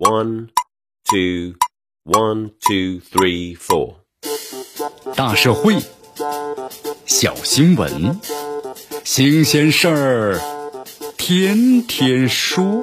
One, two, one, two, three, four。大社会，小新闻，新鲜事儿，天天说。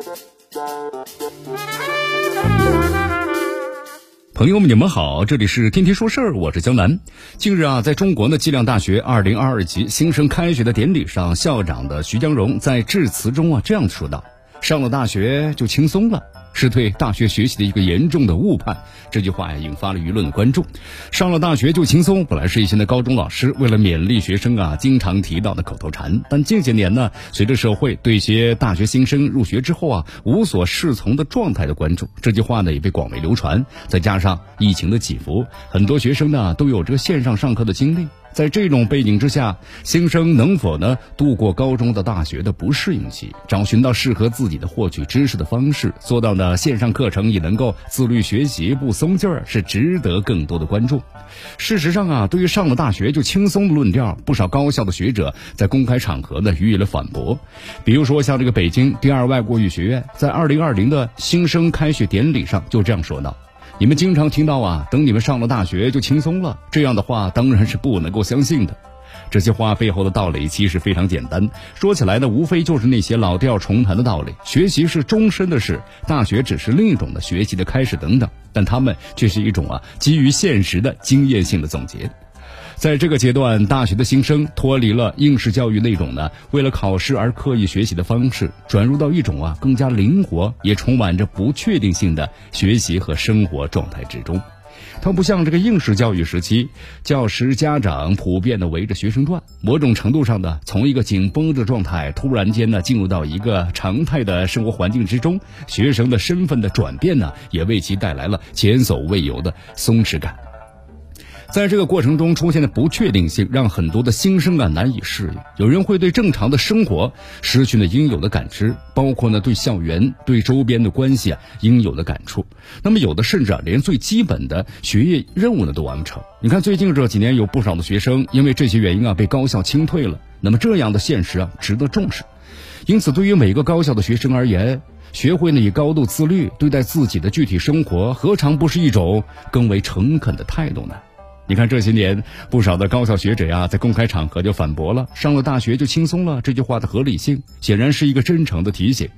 朋友们，你们好，这里是天天说事儿，我是江南。近日啊，在中国呢，计量大学二零二二级新生开学的典礼上，校长的徐江荣在致辞中啊这样说道：“上了大学就轻松了。”是对大学学习的一个严重的误判。这句话呀，引发了舆论的关注。上了大学就轻松，本来是一些的高中老师为了勉励学生啊，经常提到的口头禅。但近些年呢，随着社会对一些大学新生入学之后啊无所适从的状态的关注，这句话呢也被广为流传。再加上疫情的起伏，很多学生呢都有这个线上上课的经历。在这种背景之下，新生能否呢度过高中的大学的不适应期，找寻到适合自己的获取知识的方式，做到呢线上课程也能够自律学习不松劲儿，是值得更多的关注。事实上啊，对于上了大学就轻松的论调，不少高校的学者在公开场合呢予以了反驳。比如说像这个北京第二外国语学院，在二零二零的新生开学典礼上就这样说道。你们经常听到啊，等你们上了大学就轻松了，这样的话当然是不能够相信的。这些话背后的道理其实非常简单，说起来呢，无非就是那些老调重弹的道理。学习是终身的事，大学只是另一种的学习的开始等等，但他们却是一种啊基于现实的经验性的总结。在这个阶段，大学的新生脱离了应试教育那种呢为了考试而刻意学习的方式，转入到一种啊更加灵活也充满着不确定性的学习和生活状态之中。它不像这个应试教育时期，教师、家长普遍的围着学生转，某种程度上呢，从一个紧绷的状态突然间呢进入到一个常态的生活环境之中，学生的身份的转变呢，也为其带来了前所未有的松弛感。在这个过程中出现的不确定性，让很多的新生啊难以适应。有人会对正常的生活失去了应有的感知，包括呢对校园、对周边的关系啊应有的感触。那么有的甚至啊连最基本的学业任务呢都完不成。你看最近这几年有不少的学生因为这些原因啊被高校清退了。那么这样的现实啊值得重视。因此，对于每个高校的学生而言，学会呢以高度自律对待自己的具体生活，何尝不是一种更为诚恳的态度呢？你看这些年，不少的高校学者呀，在公开场合就反驳了“上了大学就轻松了”这句话的合理性，显然是一个真诚的提醒。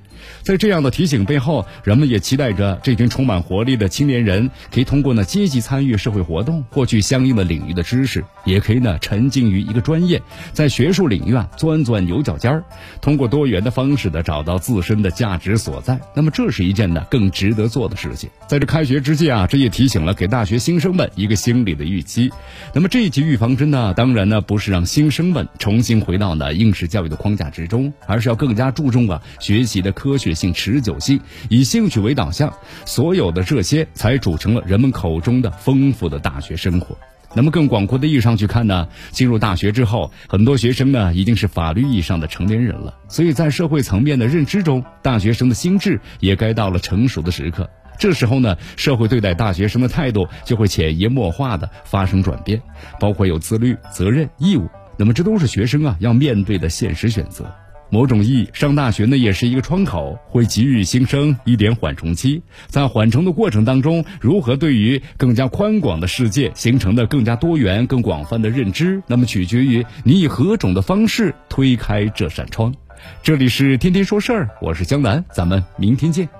在这样的提醒背后，人们也期待着这群充满活力的青年人，可以通过呢积极参与社会活动，获取相应的领域的知识，也可以呢沉浸于一个专业，在学术领域啊钻钻牛角尖儿，通过多元的方式的找到自身的价值所在。那么这是一件呢更值得做的事情。在这开学之际啊，这也提醒了给大学新生们一个心理的预期。那么这一剂预防针呢，当然呢不是让新生们重新回到呢应试教育的框架之中，而是要更加注重啊学习的科学性、持久性，以兴趣为导向。所有的这些才组成了人们口中的丰富的大学生活。那么更广阔的意义上去看呢，进入大学之后，很多学生呢已经是法律意义上的成年人了。所以在社会层面的认知中，大学生的心智也该到了成熟的时刻。这时候呢，社会对待大学生的态度就会潜移默化的发生转变，包括有自律、责任、义务。那么这都是学生啊要面对的现实选择。某种意义上，大学呢也是一个窗口，会给予新生一点缓冲期。在缓冲的过程当中，如何对于更加宽广的世界形成的更加多元、更广泛的认知，那么取决于你以何种的方式推开这扇窗。这里是天天说事儿，我是江南，咱们明天见。